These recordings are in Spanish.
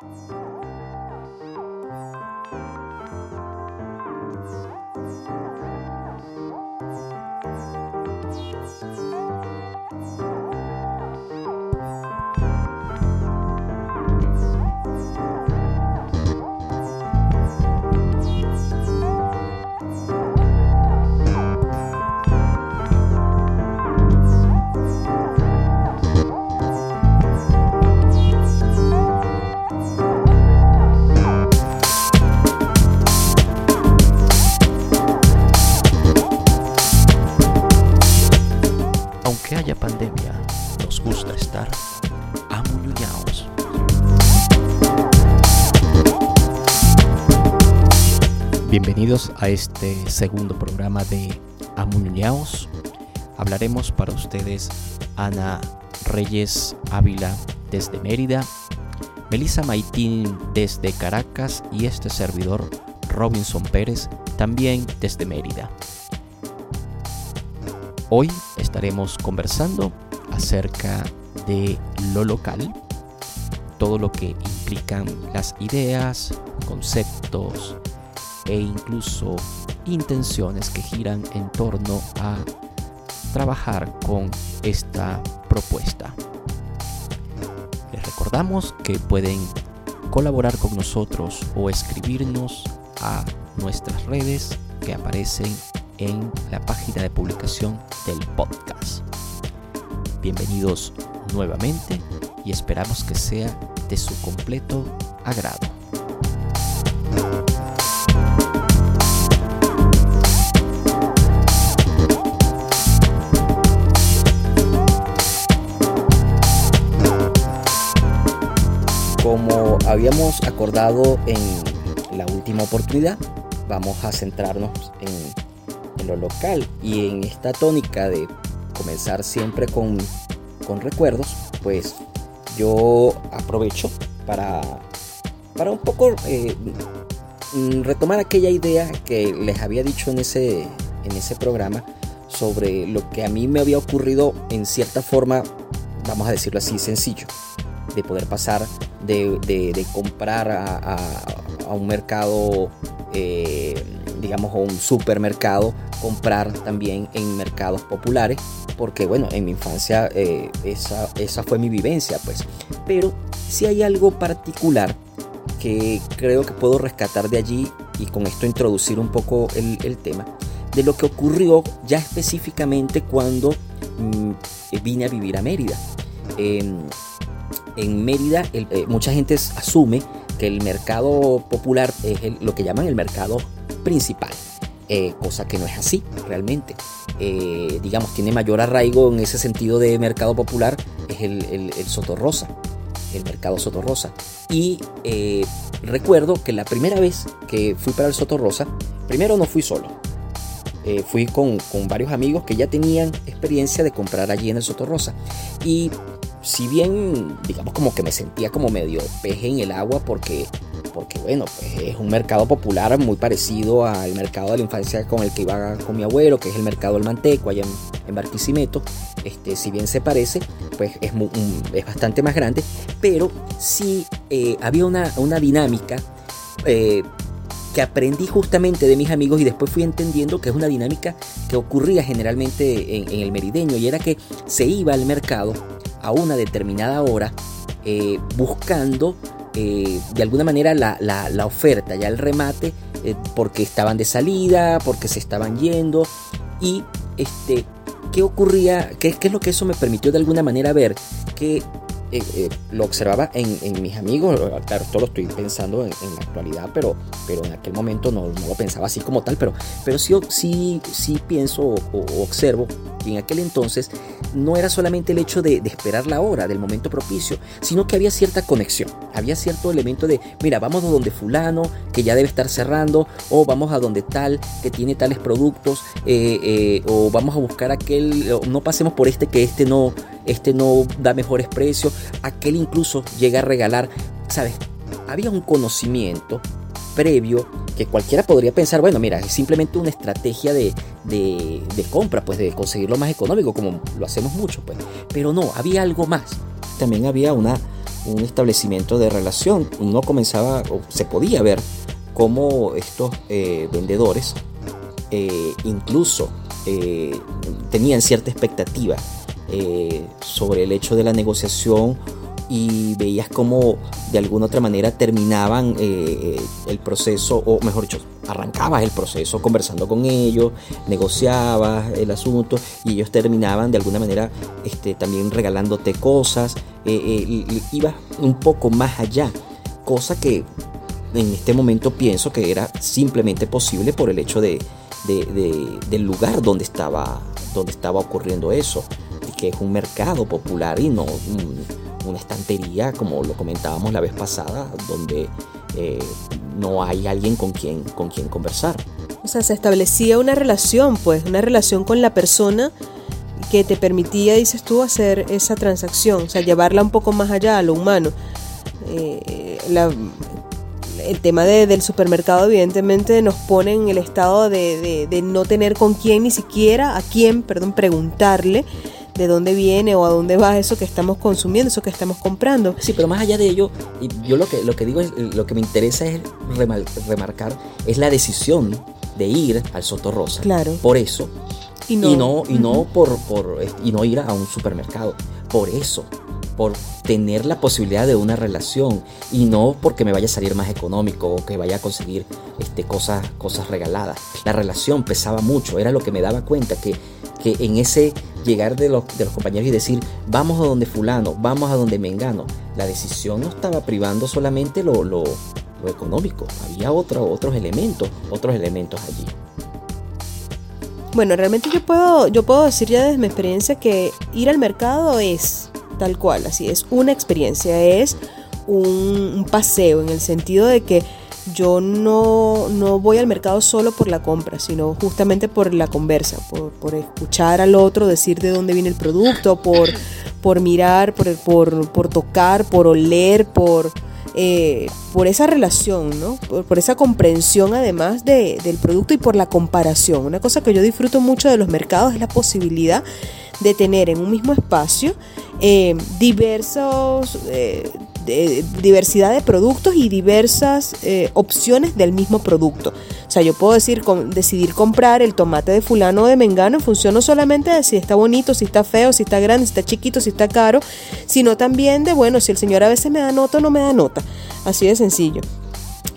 Bye. Bienvenidos a este segundo programa de Amuñaos. Hablaremos para ustedes Ana Reyes Ávila desde Mérida, Melissa Maitín desde Caracas y este servidor Robinson Pérez también desde Mérida. Hoy estaremos conversando acerca de lo local, todo lo que implican las ideas, conceptos, e incluso intenciones que giran en torno a trabajar con esta propuesta. Les recordamos que pueden colaborar con nosotros o escribirnos a nuestras redes que aparecen en la página de publicación del podcast. Bienvenidos nuevamente y esperamos que sea de su completo agrado. Habíamos acordado en la última oportunidad, vamos a centrarnos en, lo local y en esta tónica de comenzar siempre con, recuerdos, pues yo aprovecho para, para un poco eh, retomar aquella idea que les había dicho en ese, en ese programa sobre lo que a mí me había ocurrido en cierta forma, vamos a decirlo así, sencillo de poder pasar de, comprar a, un mercado, eh, digamos, a un supermercado, comprar también en mercados populares, porque bueno, en mi infancia eh, esa, esa fue mi vivencia, pues. Pero si hay algo particular que creo que puedo rescatar de allí y con esto introducir un poco el, tema, de lo que ocurrió ya específicamente cuando mm, vine a vivir a Mérida. Em, en Mérida eh, mucha gente asume que el mercado popular es lo que llaman el mercado principal. Eh, cosa que no es así realmente. Eh, digamos, tiene mayor arraigo en ese sentido de mercado popular, es el, el, el el mercado Sotorrosa. Y recuerdo que la primera vez que fui para el Sotorrosa, primero no fui solo, fui con, con, varios amigos que ya tenían experiencia de comprar allí en el Sotorrosa. Y si bien, digamos, como que me sentía como medio peje en el agua porque, porque bueno, pues es un mercado popular muy parecido al mercado de la infancia con el que iba con mi abuelo, que es el mercado del Manteco, allá en, Barquisimeto. Este, si bien se parece, pues es, es bastante más grande, pero sí eh, había una, dinámica eh, que aprendí justamente de mis amigos y después fui entendiendo que es una dinámica que ocurría generalmente en, en el merideño y era que se iba al mercado a una determinada hora eh, buscando eh, de alguna manera la, oferta, ya el remate, eh, porque estaban de salida, porque se estaban yendo y este, ¿qué ocurría? ¿Qué, ¿Qué, es lo que eso me permitió de alguna manera ver? Que eh, eh, lo observaba en, mis amigos, claro, esto lo estoy pensando en, la actualidad, pero, pero en aquel momento no, lo pensaba así como tal, pero, pero sí, sí, sí pienso o, observo que en aquel entonces no era solamente el hecho de, esperar la hora, del momento propicio, sino que había cierta conexión, había cierto elemento de, mira, vamos a donde fulano, que ya debe estar cerrando, o vamos a donde tal, que tiene tales productos, eh, o vamos a buscar aquel, no pasemos por este que este no este no da mejores precios, aquel incluso llega a regalar, ¿sabes? Había un conocimiento previo que cualquiera podría pensar, bueno, mira, es simplemente una estrategia de, compra, pues de conseguir lo más económico, como lo hacemos mucho, pues. Pero no, había algo más. También había una, un establecimiento de relación. Uno comenzaba, o se podía ver cómo estos eh, vendedores eh, incluso eh, tenían cierta expectativa sobre el hecho de la negociación y veías cómo de alguna otra manera terminaban el proceso, o mejor dicho, arrancabas el proceso conversando con ellos, negociabas el asunto y ellos terminaban de alguna manera este, también regalándote cosas, ibas un poco más allá, cosa que en este momento pienso que era simplemente posible por el hecho de, del lugar donde estaba, donde estaba ocurriendo eso, que es un mercado popular y no una estantería como lo comentábamos la vez pasada, donde eh, no hay alguien con quien, con quien conversar. O sea, se establecía una relación, pues, una relación con la persona que te permitía, dices tú, hacer esa transacción, o sea, llevarla un poco más allá a lo humano. Eh, la, el tema del supermercado evidentemente nos pone en el estado de, no tener con quién ni siquiera, a quién, perdón, preguntarle de dónde viene o a dónde va eso que estamos consumiendo, eso que estamos comprando. Sí, pero más allá de ello, yo lo que, lo que digo es, lo que me interesa es remarcar, es la decisión de ir al Soto Rosa. Claro. Por eso. Y no, y no, por, por, y no ir a un supermercado. Por eso por tener la posibilidad de una relación y no porque me vaya a salir más económico o que vaya a conseguir este, cosas, cosas regaladas. La relación pesaba mucho, era lo que me daba cuenta que, que en ese llegar de los, de los compañeros y decir vamos a donde fulano, vamos a donde mengano, la decisión no estaba privando solamente lo, lo, económico, había otro, otros elementos, otros elementos allí. Bueno, realmente yo puedo, yo puedo decir ya desde mi experiencia que ir al mercado es tal cual, así es una experiencia, es un, paseo en el sentido de que yo no, no, voy al mercado solo por la compra, sino justamente por la conversa, por, escuchar al otro decir de dónde viene el producto, por, por mirar, por, por, por tocar, por oler, por, eh, por esa relación, ¿no? por, esa comprensión además de, del producto y por la comparación. Una cosa que yo disfruto mucho de los mercados es la posibilidad de tener en un mismo espacio eh, diversos, eh, diversidad de productos y diversas eh, opciones del mismo producto. O sea, yo puedo decir, decidir comprar el tomate de fulano o de mengano en función no solamente de si está bonito, si está feo, si está grande, si está chiquito, si está caro, sino también de, bueno, si el señor a veces me da nota o no me da nota. Así de sencillo.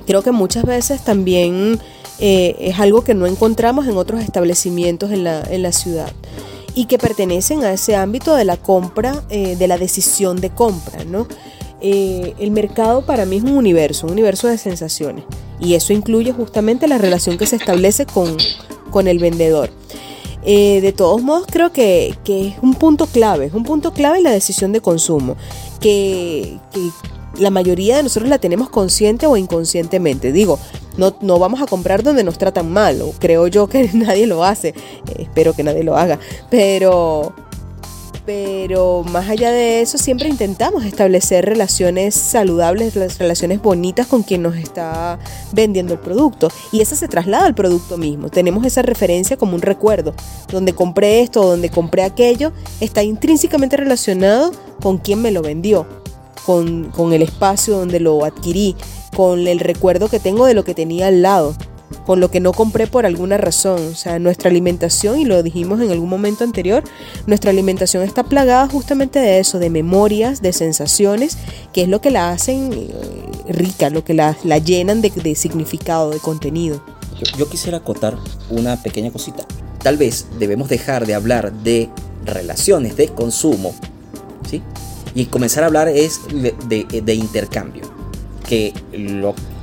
Creo que muchas veces también es algo que no encontramos en otros establecimientos en la, en la ciudad y que pertenecen a ese ámbito de la compra, eh, de la decisión de compra, ¿no? Eh, el mercado para mí es un universo, un universo de sensaciones y eso incluye justamente la relación que se establece con, con el vendedor. Eh, de todos modos creo que, que, es un punto clave, es un punto clave en la decisión de consumo, que, la mayoría de nosotros la tenemos consciente o inconscientemente. Digo, no, no vamos a comprar donde nos tratan mal, o creo yo que nadie lo hace, eh, espero que nadie lo haga, pero, pero más allá de eso siempre intentamos establecer relaciones saludables, relaciones bonitas con quien nos está vendiendo el producto. Y eso se traslada al producto mismo. Tenemos esa referencia como un recuerdo, donde compré esto, donde compré aquello, está intrínsecamente relacionado con quien me lo vendió. Con, el espacio donde lo adquirí, con el recuerdo que tengo de lo que tenía al lado, con lo que no compré por alguna razón. O sea, nuestra alimentación, y lo dijimos en algún momento anterior, nuestra alimentación está plagada justamente de eso, de memorias, de sensaciones, que es lo que la hacen eh, rica, lo que la, llenan de, significado, de contenido. Yo, quisiera acotar una pequeña cosita. Tal vez debemos dejar de hablar de relaciones de consumo, ¿sí? Y comenzar a hablar es de, intercambio. Que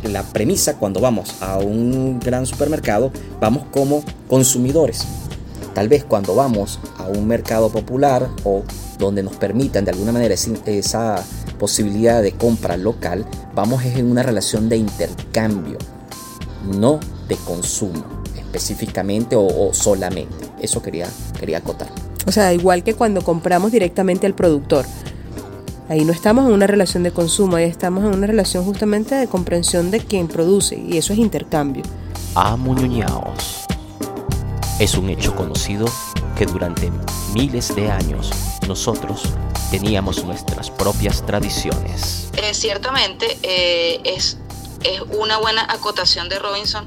la premisa cuando vamos a un gran supermercado, vamos como consumidores. Tal vez cuando vamos a un mercado popular o donde nos permitan de alguna manera esa posibilidad de compra local, vamos en una relación de intercambio, no de consumo específicamente o, solamente. Eso quería, quería acotar. O sea, igual que cuando compramos directamente al productor. Ahí no estamos en una relación de consumo, ahí estamos en una relación justamente de comprensión de quien produce y eso es intercambio. Amuñuñaos. Es un hecho conocido que durante miles de años nosotros teníamos nuestras propias tradiciones. Eh, ciertamente eh, es es una buena acotación de Robinson,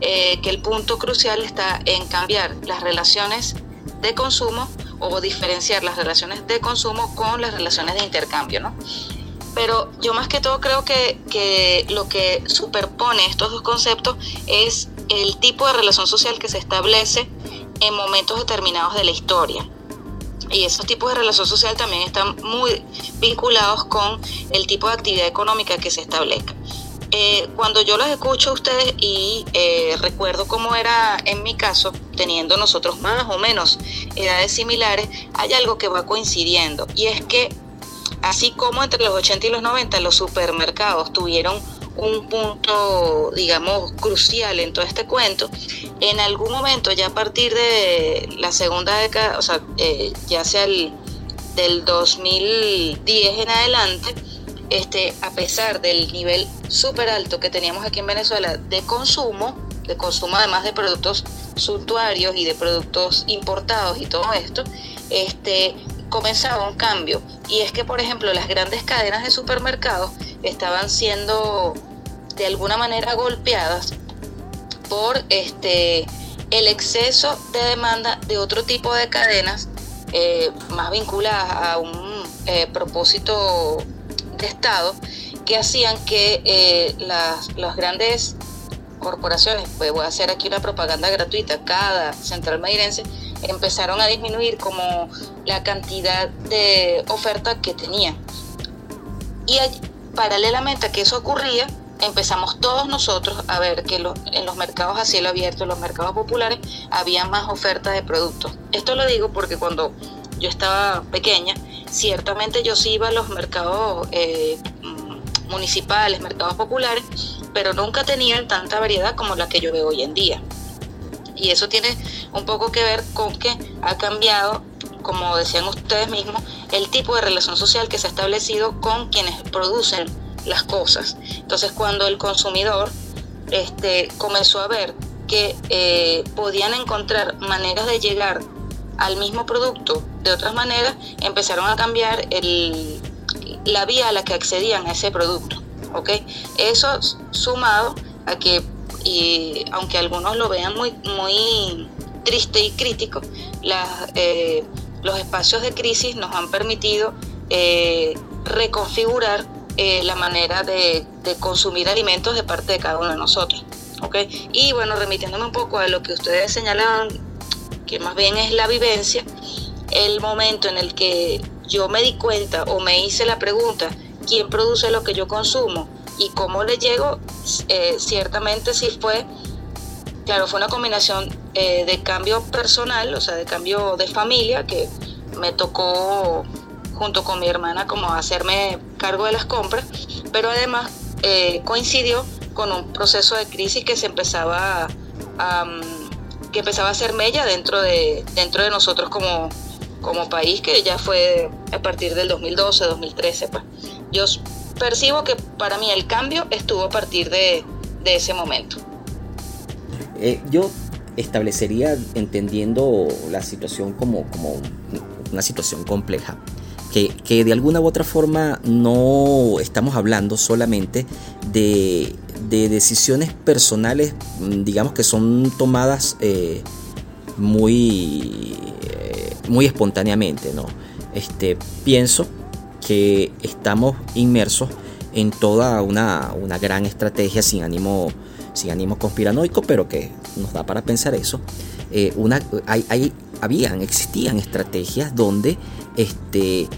eh, que el punto crucial está en cambiar las relaciones de consumo o diferenciar las relaciones de consumo con las relaciones de intercambio, ¿no? Pero yo más que todo creo que, que lo que superpone estos dos conceptos es el tipo de relación social que se establece en momentos determinados de la historia. Y esos tipos de relación social también están muy vinculados con el tipo de actividad económica que se establezca. Eh, cuando yo los escucho a ustedes y eh, recuerdo cómo era en mi caso, teniendo nosotros más o menos edades similares, hay algo que va coincidiendo y es que así como entre los 80 y los 90 los supermercados tuvieron un punto, digamos, crucial en todo este cuento, en algún momento, ya a partir de la segunda década, o sea, eh, ya sea el del 2010 en adelante, este, a pesar del nivel súper alto que teníamos aquí en Venezuela de consumo, de consumo además de productos suntuarios y de productos importados y todo esto, este, comenzaba un cambio. Y es que, por ejemplo, las grandes cadenas de supermercados estaban siendo de alguna manera golpeadas por este el exceso de demanda de otro tipo de cadenas eh, más vinculadas a un eh, propósito de Estado que hacían que eh, las, las, grandes corporaciones, pues voy a hacer aquí una propaganda gratuita, cada central mairense, empezaron a disminuir como la cantidad de oferta que tenía. Y paralelamente a que eso ocurría, empezamos todos nosotros a ver que en los mercados a cielo abierto, en los mercados populares, había más oferta de productos. Esto lo digo porque cuando yo estaba pequeña, ciertamente yo sí iba a los mercados eh, municipales, mercados populares, pero nunca tenían tanta variedad como la que yo veo hoy en día. Y eso tiene un poco que ver con que ha cambiado, como decían ustedes mismos, el tipo de relación social que se ha establecido con quienes producen las cosas. Entonces cuando el consumidor este, comenzó a ver que eh, podían encontrar maneras de llegar al mismo producto de otras maneras, empezaron a cambiar el, la vía a la que accedían a ese producto. ¿okay? Eso sumado a que, y, aunque algunos lo vean muy, muy triste y crítico, eh, los espacios de crisis nos han permitido eh, reconfigurar eh, la manera de, consumir alimentos de parte de cada uno de nosotros. ¿okay? Y bueno, remitiéndome un poco a lo que ustedes señalaban, que más bien es la vivencia, el momento en el que yo me di cuenta o me hice la pregunta, ¿quién produce lo que yo consumo? Y cómo le llego, eh, ciertamente sí fue, claro, fue una combinación eh, de cambio personal, o sea, de cambio de familia, que me tocó junto con mi hermana como hacerme cargo de las compras, pero además eh, coincidió con un proceso de crisis que se empezaba a, que empezaba a ser mella dentro de, dentro de nosotros como, como país, que ya fue a partir del 2012, 2013. Pues. Yo percibo que para mí el cambio estuvo a partir de, de ese momento. Eh, yo establecería, entendiendo la situación como, como una situación compleja, que, de alguna u otra forma no estamos hablando solamente de, decisiones personales, mm, digamos que son tomadas eh, muy, eh, muy espontáneamente, ¿no? Este, pienso que estamos inmersos en toda una, gran estrategia sin ánimo, sin ánimo conspiranoico, pero que nos da para pensar eso. Eh, una, hay, habían, existían estrategias donde este,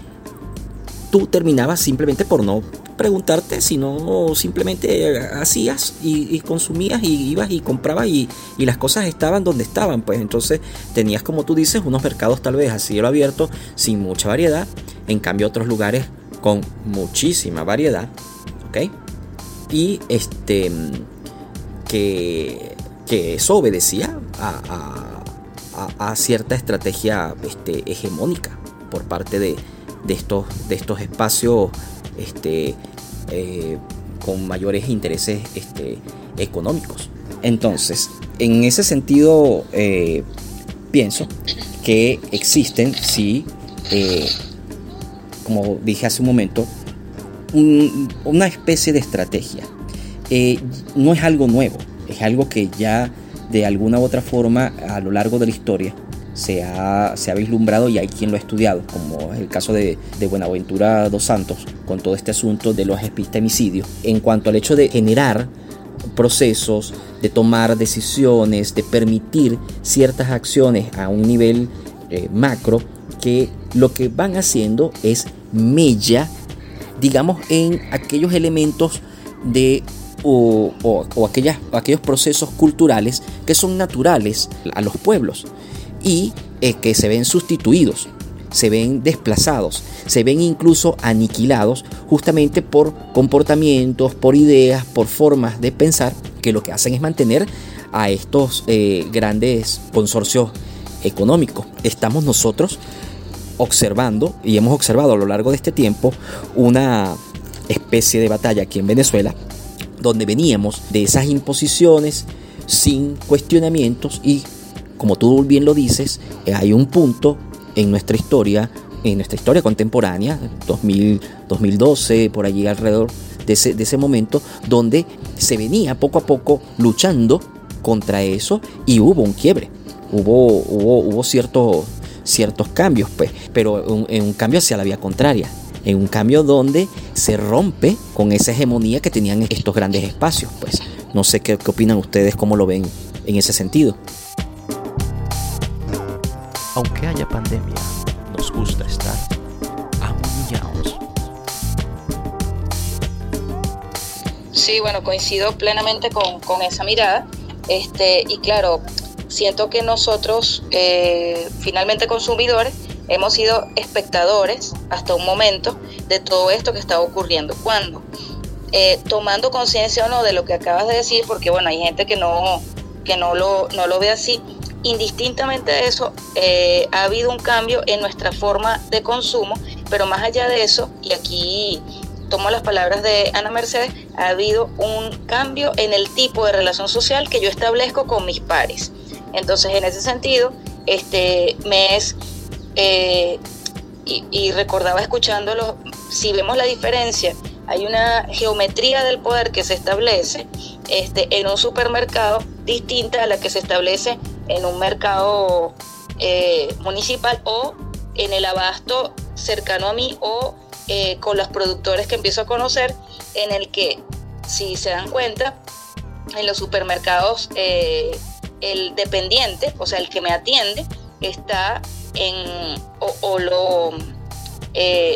tú terminabas simplemente por no preguntarte, sino simplemente hacías y, consumías y ibas y comprabas y, las cosas estaban donde estaban. Pues entonces tenías, como tú dices, unos mercados tal vez a cielo abierto sin mucha variedad, en cambio otros lugares con muchísima variedad, ¿ok? Y este, que, que eso obedecía a, a, a cierta estrategia este, hegemónica por parte de, de estos, de estos espacios este, eh, con mayores intereses este, económicos. Entonces, en ese sentido, eh, pienso que existen, sí, eh, como dije hace un momento, una especie de estrategia. no es algo nuevo, es algo que ya de alguna u otra forma a lo largo de la historia se ha, se ha vislumbrado y hay quien lo ha estudiado, como es el caso de, de, Buenaventura dos Santos, con todo este asunto de los epistemicidios, en cuanto al hecho de generar procesos, de tomar decisiones, de permitir ciertas acciones a un nivel eh, macro, que lo que van haciendo es mella, digamos, en aquellos elementos de o, aquellas, aquellos procesos culturales que son naturales a los pueblos y eh, que se ven sustituidos, se ven desplazados, se ven incluso aniquilados justamente por comportamientos, por ideas, por formas de pensar que lo que hacen es mantener a estos eh, grandes consorcios económicos. Estamos nosotros observando y hemos observado a lo largo de este tiempo una especie de batalla aquí en Venezuela donde veníamos de esas imposiciones sin cuestionamientos y como tú bien lo dices, eh, hay un punto en nuestra historia, en nuestra historia contemporánea, 2000, 2012, por allí alrededor de ese, de ese momento, donde se venía poco a poco luchando contra eso y hubo un quiebre, hubo, hubo, hubo ciertos, ciertos cambios, pues, pero en un cambio hacia la vía contraria, en un cambio donde se rompe con esa hegemonía que tenían estos grandes espacios, pues. No sé qué, qué opinan ustedes, cómo lo ven en ese sentido. Aunque haya pandemia, nos gusta estar amuñados. Sí, bueno, coincido plenamente con, con, esa mirada. Este, y claro, siento que nosotros, eh, finalmente consumidores, hemos sido espectadores hasta un momento de todo esto que está ocurriendo. ¿Cuándo? Eh, tomando conciencia o no de lo que acabas de decir, porque bueno, hay gente que no, que no lo, no lo ve así, indistintamente de eso, eh, ha habido un cambio en nuestra forma de consumo, pero más allá de eso, y aquí tomo las palabras de Ana Mercedes, ha habido un cambio en el tipo de relación social que yo establezco con mis pares. Entonces, en ese sentido, este, me es, eh, y, y, recordaba escuchándolo, si vemos la diferencia, hay una geometría del poder que se establece este, en un supermercado distinta a la que se establece en un mercado eh, municipal o en el abasto cercano a mí o eh, con los productores que empiezo a conocer, en el que, si se dan cuenta, en los supermercados eh, el dependiente, o sea, el que me atiende, está en, o, lo,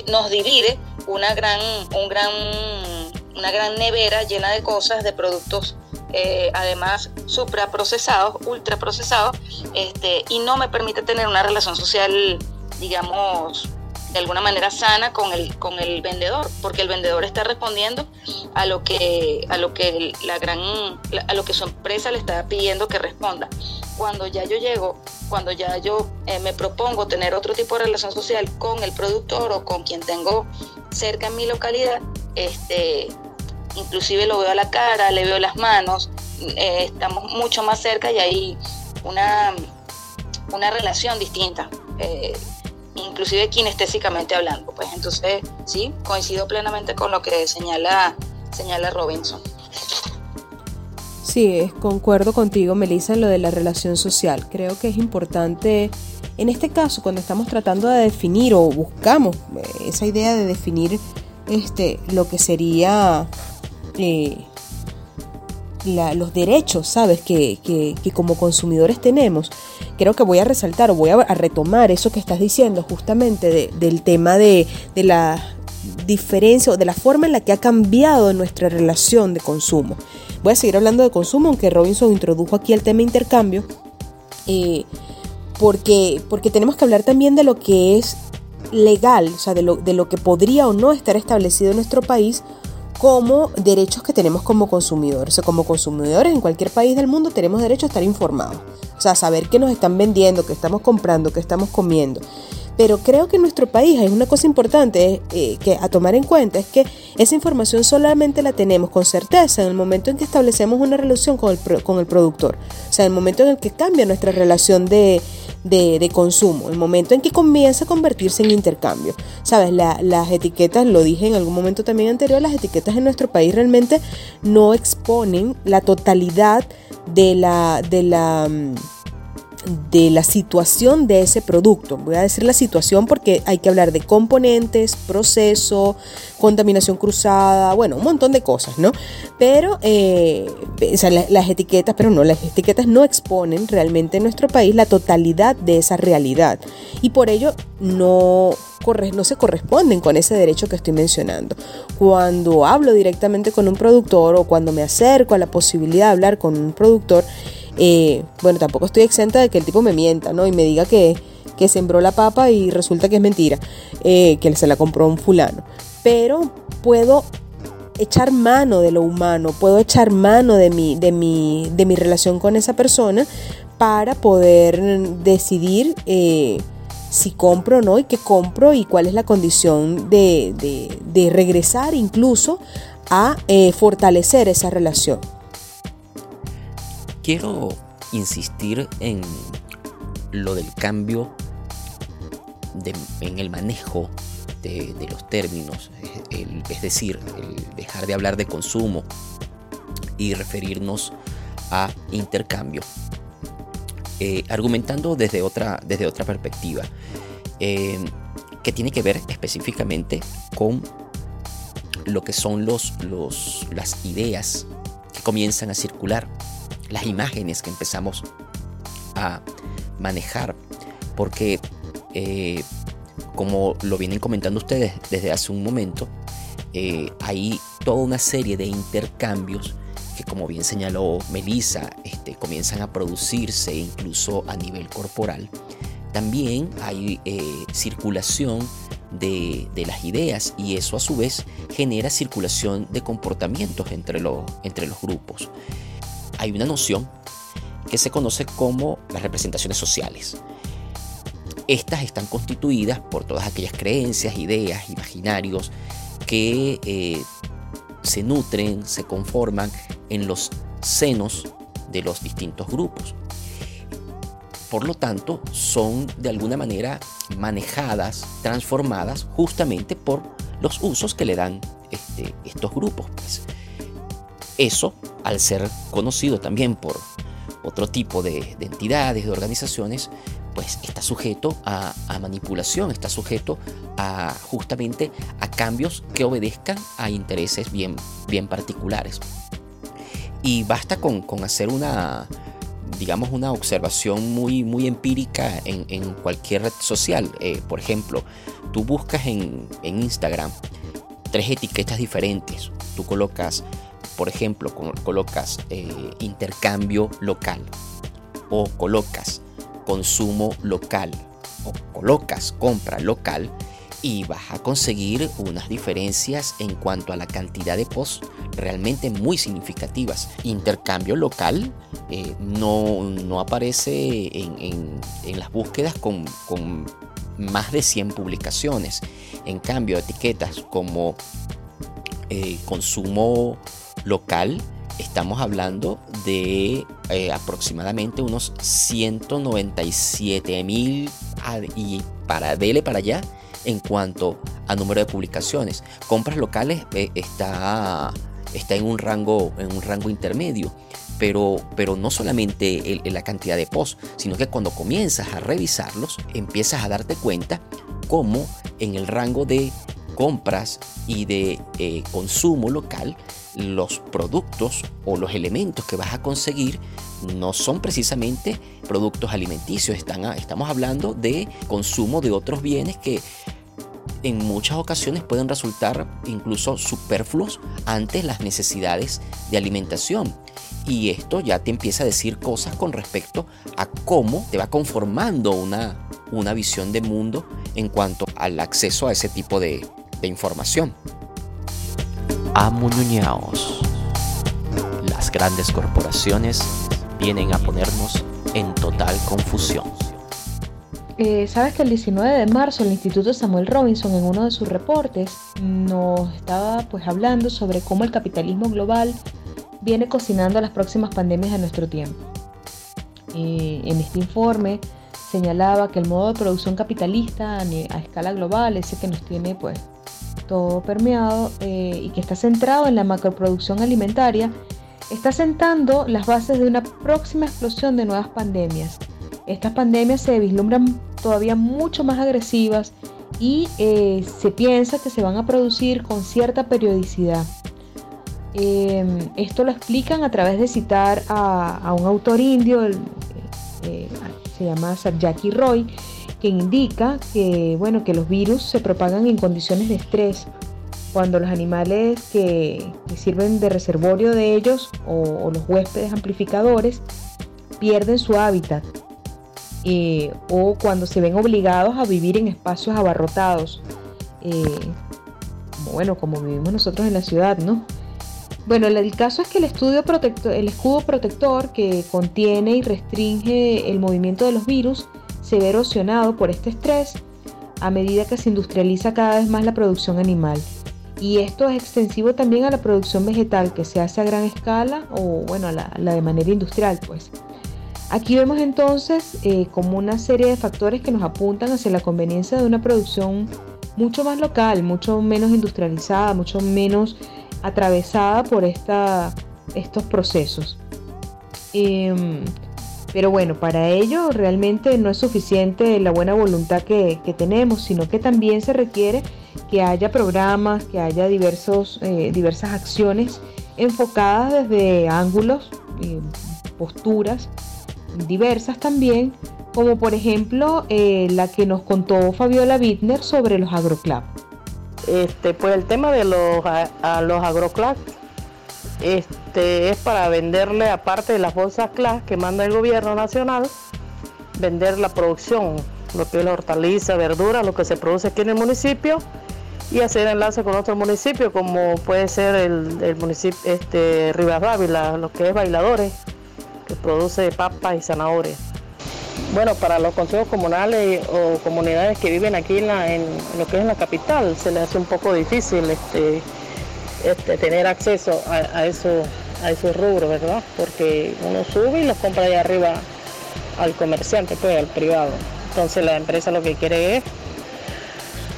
nos divide una gran, un gran, una gran nevera llena de cosas, de productos eh, además supraprocesados, ultraprocesados, este, y no me permite tener una relación social, digamos, de alguna manera sana con el, con el vendedor, porque el vendedor está respondiendo a lo que, a lo que la gran, a lo que su empresa le está pidiendo que responda. Cuando ya yo llego, cuando ya yo eh, me propongo tener otro tipo de relación social con el productor o con quien tengo cerca en mi localidad, este, inclusive lo veo a la cara, le veo las manos, eh, estamos mucho más cerca y hay una, una relación distinta, eh, inclusive kinestésicamente hablando. Pues entonces, sí, coincido plenamente con lo que señala, señala Robinson. Sí, concuerdo contigo, Melissa, en lo de la relación social. Creo que es importante, en este caso, cuando estamos tratando de definir o buscamos eh, esa idea de definir este, lo que sería eh, los derechos, ¿sabes? Que, como consumidores tenemos. Creo que voy a resaltar o voy a, retomar eso que estás diciendo justamente del tema de, la diferencia o de la forma en la que ha cambiado nuestra relación de consumo. Voy a seguir hablando de consumo, aunque Robinson introdujo aquí el tema intercambio, eh, porque, porque tenemos que hablar también de lo que es legal, o sea, de lo, de lo que podría o no estar establecido en nuestro país como derechos que tenemos como consumidores. O sea, como consumidores en cualquier país del mundo tenemos derecho a estar informados. O sea, saber qué nos están vendiendo, qué estamos comprando, qué estamos comiendo. Pero creo que en nuestro país hay una cosa importante eh, que a tomar en cuenta, es que esa información solamente la tenemos con certeza en el momento en que establecemos una relación con el, con el productor. O sea, en el momento en el que cambia nuestra relación de, de, consumo, el momento en que comienza a convertirse en intercambio. Sabes, las etiquetas, lo dije en algún momento también anterior, las etiquetas en nuestro país realmente no exponen la totalidad de la, de la mm, de la situación de ese producto. Voy a decir la situación porque hay que hablar de componentes, proceso, contaminación cruzada, bueno, un montón de cosas, ¿no? Pero eh, las etiquetas, pero no, las etiquetas no exponen realmente en nuestro país la totalidad de esa realidad y por ello no, no se corresponden con ese derecho que estoy mencionando. Cuando hablo directamente con un productor o cuando me acerco a la posibilidad de hablar con un productor, eh, bueno, tampoco estoy exenta de que el tipo me mienta, ¿no? Y me diga que, que sembró la papa y resulta que es mentira, eh, que se la compró un fulano. Pero puedo echar mano de lo humano, puedo echar mano de mi, de mi, de mi relación con esa persona para poder decidir eh, si compro o no y qué compro y cuál es la condición de, de, regresar incluso a fortalecer esa relación. Quiero insistir en lo del cambio en el manejo de, los términos, es decir, el dejar de hablar de consumo y referirnos a intercambio, eh, argumentando desde otra, desde otra perspectiva, eh, que tiene que ver específicamente con lo que son los, los, las ideas que comienzan a circular las imágenes que empezamos a manejar, porque eh, como lo vienen comentando ustedes desde hace un momento, eh, hay toda una serie de intercambios que como bien señaló Melissa, este, comienzan a producirse incluso a nivel corporal. También hay eh, circulación de, las ideas y eso a su vez genera circulación de comportamientos entre, entre los grupos hay una noción que se conoce como las representaciones sociales. Estas están constituidas por todas aquellas creencias, ideas, imaginarios que eh, se nutren, se conforman en los senos de los distintos grupos. Por lo tanto, son de alguna manera manejadas, transformadas justamente por los usos que le dan este, estos grupos. Pues. Eso, al ser conocido también por otro tipo de, entidades, de organizaciones, pues está sujeto a, manipulación, está sujeto a justamente a cambios que obedezcan a intereses bien, bien particulares. Y basta con, hacer una, digamos, una observación muy, muy empírica en, cualquier red social. Eh, por ejemplo, tú buscas en, en Instagram tres etiquetas diferentes. Tú colocas por ejemplo, colocas eh, intercambio local o colocas consumo local o colocas compra local y vas a conseguir unas diferencias en cuanto a la cantidad de posts realmente muy significativas. Intercambio local eh, no, aparece en, las búsquedas con, con más de 100 publicaciones. En cambio, etiquetas como eh, consumo local, estamos hablando de eh, aproximadamente unos 197 mil y para dele para allá en cuanto a número de publicaciones. Compras locales eh, está, está en un rango en un rango intermedio. Pero, pero no solamente la cantidad de posts, sino que cuando comienzas a revisarlos, empiezas a darte cuenta cómo en el rango de compras y de eh, consumo local, los productos o los elementos que vas a conseguir no son precisamente productos alimenticios, Están, estamos hablando de consumo de otros bienes que en muchas ocasiones pueden resultar incluso superfluos ante las necesidades de alimentación. Y esto ya te empieza a decir cosas con respecto a cómo te va conformando una, una visión de mundo en cuanto al acceso a ese tipo de, información. Amuñuñaos. Las grandes corporaciones vienen a ponernos en total confusión. Eh, Sabes que el 19 de marzo el Instituto Samuel Robinson en uno de sus reportes nos estaba pues hablando sobre cómo el capitalismo global viene cocinando las próximas pandemias de nuestro tiempo. Eh, en este informe señalaba que el modo de producción capitalista a, escala global, ese que nos tiene pues todo permeado eh, y que está centrado en la macroproducción alimentaria, está sentando las bases de una próxima explosión de nuevas pandemias. Estas pandemias se vislumbran todavía mucho más agresivas y eh, se piensa que se van a producir con cierta periodicidad. Em, esto lo explican a través de citar a, un autor indio, eh, se llama Satyaki Roy, que indica que, bueno, que los virus se propagan en condiciones de estrés, cuando los animales que, sirven de reservorio de ellos o, los huéspedes amplificadores pierden su hábitat eh, o cuando se ven obligados a vivir en espacios abarrotados, eh, como, bueno, como vivimos nosotros en la ciudad, ¿no? Bueno, el caso es que el, estudio protector, el escudo protector que contiene y restringe el movimiento de los virus se ve erosionado por este estrés a medida que se industrializa cada vez más la producción animal. Y esto es extensivo también a la producción vegetal que se hace a gran escala o bueno, a la, de manera industrial pues. Aquí vemos entonces eh, como una serie de factores que nos apuntan hacia la conveniencia de una producción mucho más local, mucho menos industrializada, mucho menos atravesada por esta, estos procesos. Em, pero bueno, para ello realmente no es suficiente la buena voluntad que, tenemos, sino que también se requiere que haya programas, que haya diversos, eh, diversas acciones enfocadas desde ángulos, y posturas diversas también, como por ejemplo eh, la que nos contó Fabiola Wittner sobre los agroclubs. Este, pues el tema de los, los agroclass este, es para venderle, aparte de las bolsas CLAS que manda el gobierno nacional, vender la producción, lo que es la hortaliza, verdura, lo que se produce aquí en el municipio y hacer enlace con otros municipios, como puede ser el, municipio este, Rivas Dávila, lo que es Bailadores, que produce papas y zanahorias. Bueno, para los consejos comunales o comunidades que viven aquí en, lo que es la capital, se les hace un poco difícil este, este, tener acceso a, eso, a esos rubros, ¿verdad? Porque uno sube y los compra de arriba al comerciante, pues al privado. Entonces la empresa lo que quiere es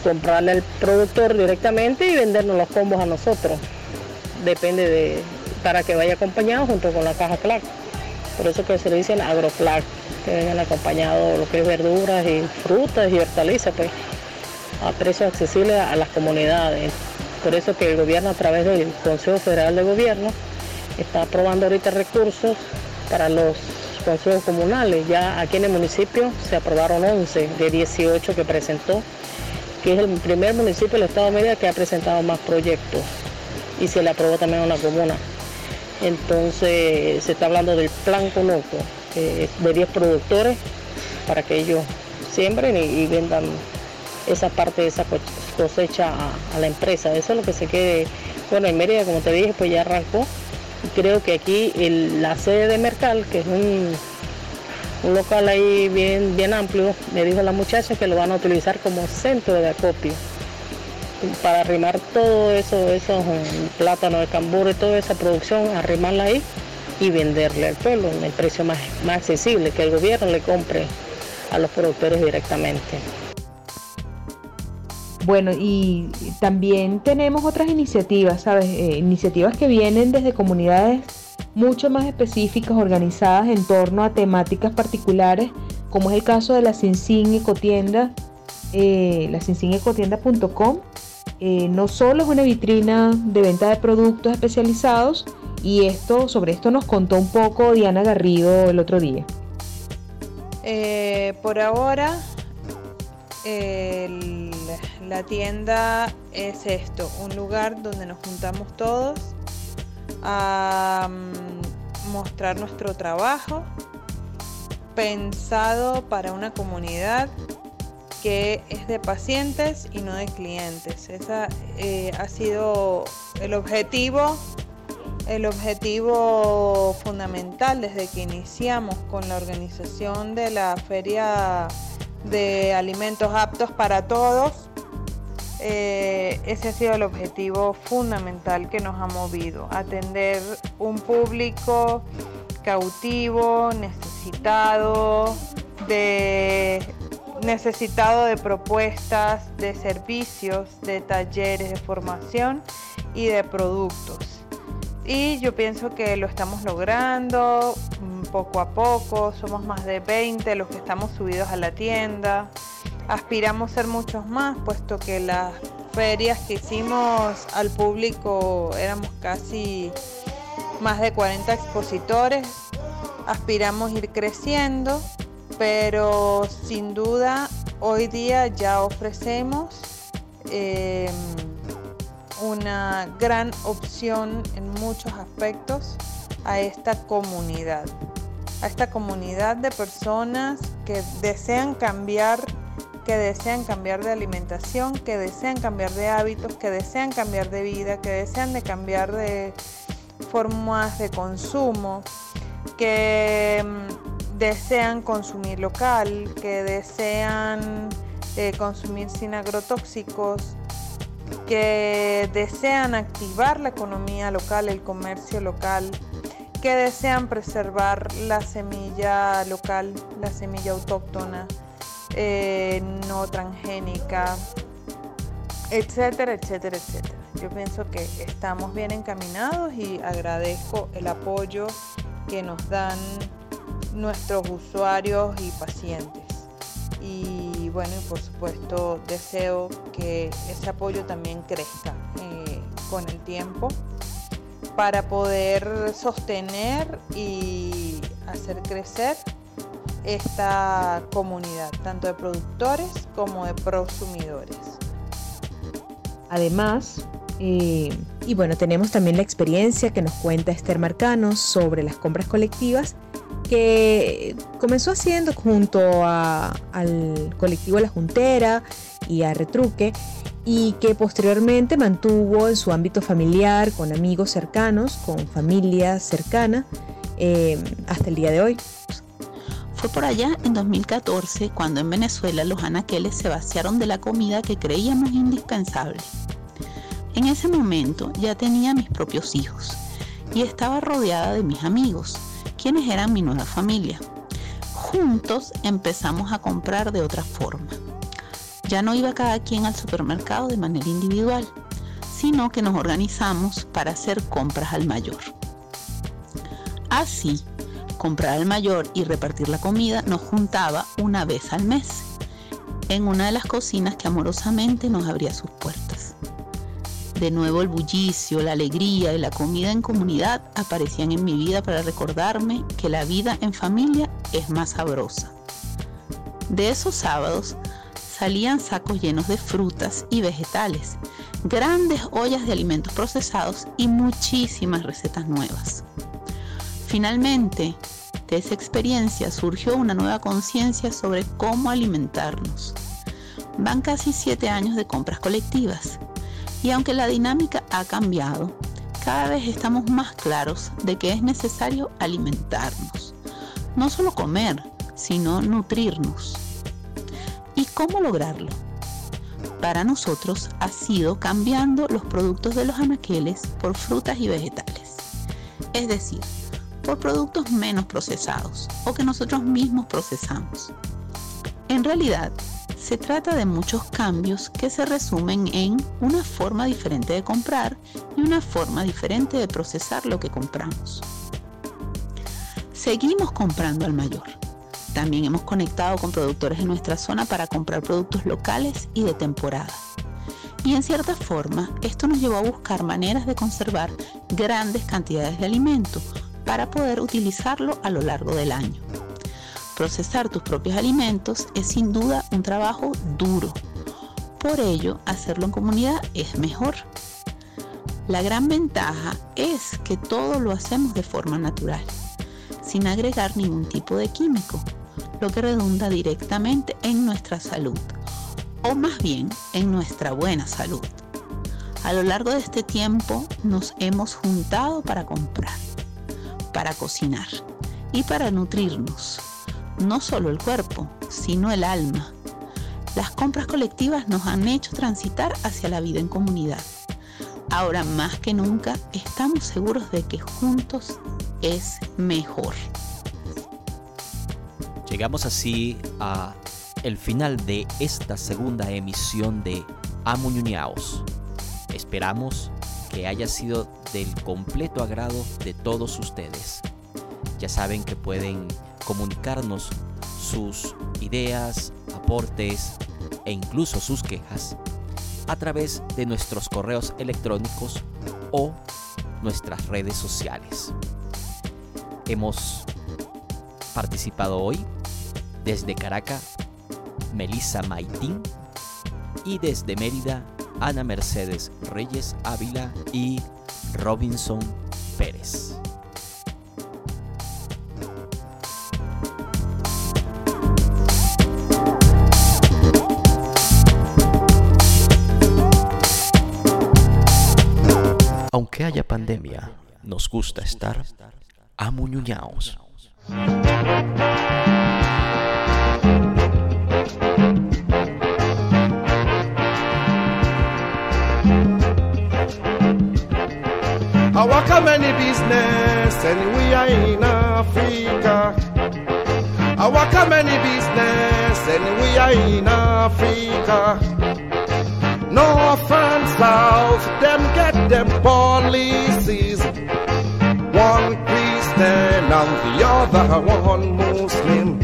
comprarle al productor directamente y vendernos los combos a nosotros. Depende de, para que vaya acompañado junto con la caja CLAC. Por eso que se le dicen agroclac, que vengan acompañados lo que es verduras y frutas y hortalizas, pues, a precios accesibles a las comunidades. Por eso que el gobierno a través del Consejo Federal de Gobierno está aprobando ahorita recursos para los consejos comunales. Ya aquí en el municipio se aprobaron 11 de 18 que presentó, que es el primer municipio del Estado de Media que ha presentado más proyectos y se le aprobó también a una comuna. Entonces se está hablando del plan Conoco, de 10 productores para que ellos siembren y, vendan esa parte de esa cosecha a, la empresa. Eso es lo que se quede. Bueno, en Mérida, como te dije, pues ya arrancó. Creo que aquí la sede de Mercal, que es un, un local ahí bien, bien amplio, me dijo la muchacha que lo van a utilizar como centro de acopio para arrimar todo eso, esos plátanos de cambur y toda esa producción, arrimarla ahí y venderle al pueblo en el precio más, más accesible, que el gobierno le compre a los productores directamente. Bueno, y también tenemos otras iniciativas, ¿sabes? Eh, iniciativas que vienen desde comunidades mucho más específicas, organizadas en torno a temáticas particulares, como es el caso de la Cincin Ecotienda, eh, la cincinecotienda.com eh, no solo es una vitrina de venta de productos especializados, y esto, sobre esto nos contó un poco Diana Garrido el otro día. Eh, por ahora, la tienda es esto, un lugar donde nos juntamos todos a mm, mostrar nuestro trabajo pensado para una comunidad que es de pacientes y no de clientes. Ese eh, ha sido el objetivo, el objetivo fundamental desde que iniciamos con la organización de la feria de alimentos aptos para todos. Eh, ese ha sido el objetivo fundamental que nos ha movido, atender un público cautivo, necesitado, de necesitado de propuestas, de servicios, de talleres de formación y de productos. Y yo pienso que lo estamos logrando mm, poco a poco, somos más de 20 los que estamos subidos a la tienda. Aspiramos ser muchos más, puesto que las ferias que hicimos al público éramos casi más de 40 expositores. Aspiramos ir creciendo pero sin duda hoy día ya ofrecemos em, una gran opción en muchos aspectos a esta comunidad, a esta comunidad de personas que desean cambiar, que desean cambiar de alimentación, que desean cambiar de hábitos, que desean cambiar de vida, que desean de cambiar de formas de consumo, que em, desean consumir local, que desean eh, consumir sin agrotóxicos, que desean activar la economía local, el comercio local, que desean preservar la semilla local, la semilla autóctona, eh, no transgénica, etcétera, etcétera, etcétera. Yo pienso que estamos bien encaminados y agradezco el apoyo que nos dan nuestros usuarios y pacientes. Y bueno, por supuesto deseo que ese apoyo también crezca eh, con el tiempo para poder sostener y hacer crecer esta comunidad, tanto de productores como de prosumidores. Además, y bueno, tenemos también la experiencia que nos cuenta Esther Marcano sobre las compras colectivas que comenzó haciendo junto al colectivo La Juntera y a Retruque y que posteriormente mantuvo en su ámbito familiar, con amigos cercanos, con familia cercana, eh, hasta el día de hoy. Fue por allá en 2014 cuando en Venezuela los anaqueles se vaciaron de la comida que creíamos indispensable. En ese momento ya tenía mis propios hijos y estaba rodeada de mis amigos quienes eran mi nueva familia. Juntos empezamos a comprar de otra forma. Ya no iba cada quien al supermercado de manera individual, sino que nos organizamos para hacer compras al mayor. Así, comprar al mayor y repartir la comida nos juntaba una vez al mes en una de las cocinas que amorosamente nos abría sus puertas. De nuevo el bullicio, la alegría y la comida en comunidad aparecían en mi vida para recordarme que la vida en familia es más sabrosa. De esos sábados salían sacos llenos de frutas y vegetales, grandes ollas de alimentos procesados y muchísimas recetas nuevas. Finalmente, de esa experiencia surgió una nueva conciencia sobre cómo alimentarnos. Van casi siete años de compras colectivas y aunque la dinámica ha cambiado, cada vez estamos más claros de que es necesario alimentarnos. No solo comer, sino nutrirnos. ¿Y cómo lograrlo? Para nosotros ha sido cambiando los productos de los anaqueles por frutas y vegetales. Es decir, por productos menos procesados o que nosotros mismos procesamos. En realidad, se trata de muchos cambios que se resumen en una forma diferente de comprar y una forma diferente de procesar lo que compramos. Seguimos comprando al mayor. También hemos conectado con productores en nuestra zona para comprar productos locales y de temporada. Y en cierta forma, esto nos llevó a buscar maneras de conservar grandes cantidades de alimento para poder utilizarlo a lo largo del año. Procesar tus propios alimentos es sin duda un trabajo duro. Por ello, hacerlo en comunidad es mejor. La gran ventaja es que todo lo hacemos de forma natural, sin agregar ningún tipo de químico, lo que redunda directamente en nuestra salud, o más bien en nuestra buena salud. A lo largo de este tiempo nos hemos juntado para comprar, para cocinar y para nutrirnos no solo el cuerpo, sino el alma. Las compras colectivas nos han hecho transitar hacia la vida en comunidad. Ahora más que nunca estamos seguros de que juntos es mejor. Llegamos así a el final de esta segunda emisión de Amuñuñaos. Esperamos que haya sido del completo agrado de todos ustedes. Ya saben que pueden comunicarnos sus ideas, aportes e incluso sus quejas a través de nuestros correos electrónicos o nuestras redes sociales. Hemos participado hoy desde Caracas, Melissa Maitín y desde Mérida, Ana Mercedes Reyes Ávila y Robinson Pérez. Aunque haya pandemia, nos gusta estar amuñuñaos. I work a many business and we are in Africa. I work a many business and we are in Africa. North and south, them get them policies. One Christian and the other one Muslim.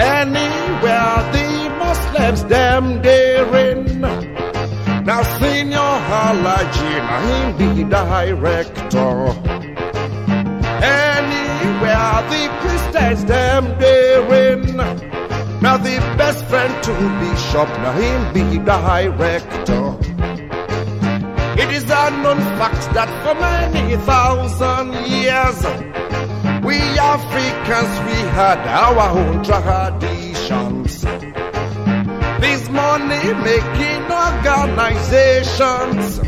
Anywhere the Muslims them therein. Senior Halaji, now him be director. Anywhere the Christians them therein. Now the best friend to Bishop, now him be director. It is a known fact that for many thousand years, we Africans, we had our own traditions. This money making organizations,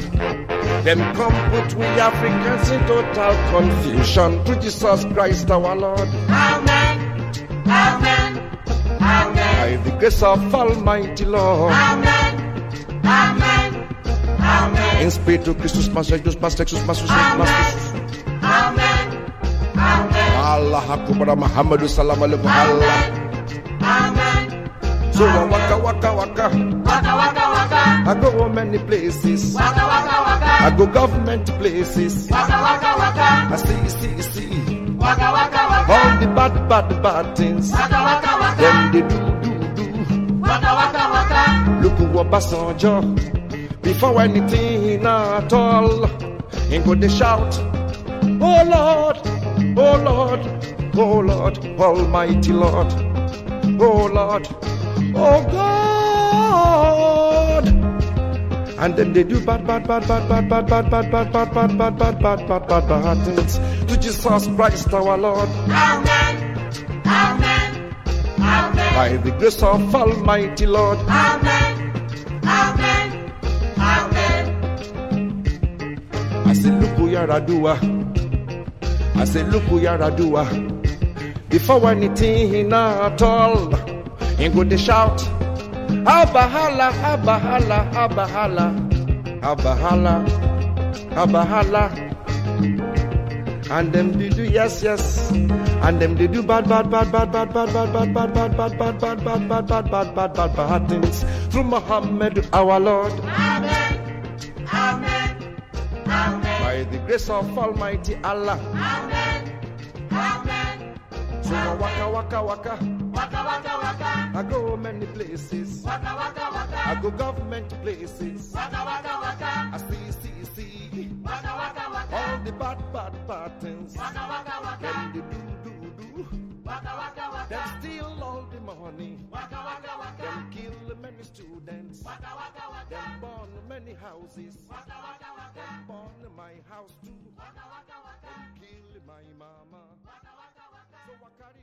them come put we Africans in total confusion to Jesus Christ our Lord. Amen. Amen. Amen. By the grace of Almighty Lord. Amen. Amen. Amen. In spiritu Christus mas Jesus mas Texas mas Jesus mas Jesus. Amen. Amen. Allah akbar Muhammadu salam alaikum Allah. Amen. So waka waka waka. Waka waka waka. I go many places. Waka waka waka. I go government places. Waka waka waka. I see see see. Waka waka waka. All the bad bad bad things. Waka waka waka. Them they do do do. Waka waka waka. Look who Obasanjo. Before anything at all, ain't go they shout. Oh Lord, oh Lord, oh Lord, Almighty Lord, oh Lord, oh God. And then they do bad, bad, bad, bad, bad, bad, bad, bad, bad, bad, bad, bad, bad, bad, bad, bad, bad things to Jesus Christ our Lord. Amen. Amen. Amen. By the grace of Almighty Lord. Amen. Amen. Amen. I say, look who you're a doer. I say, look who you're a doer. Before anything at all, ain't go to shout. Abahala, abahala, abahala, abahala, abahala. And them they do yes, yes. And them they do bad, bad, bad, bad, bad, bad, bad, bad, bad, bad, bad, bad, bad, bad, bad, bad, bad, bad, bad, bad things through Muhammad our Lord. Amen. Amen. Amen. By the grace of Almighty Allah. Amen. Amen. I waka waka waka. Waka waka waka. I go many places. Waka, waka, waka. I go government places. Waka, waka, waka. I see, see, see. Waka, waka, waka. All the bad, bad patterns. Waka, waka, waka. And the do, do, do. Waka, waka, waka. They steal all the money. Waka, waka, waka. They kill many students. Waka, waka, waka. They burn many houses. Waka, waka, waka. They burn my house too. Waka, waka, waka. They kill my mama. Waka, waka, waka. So I carry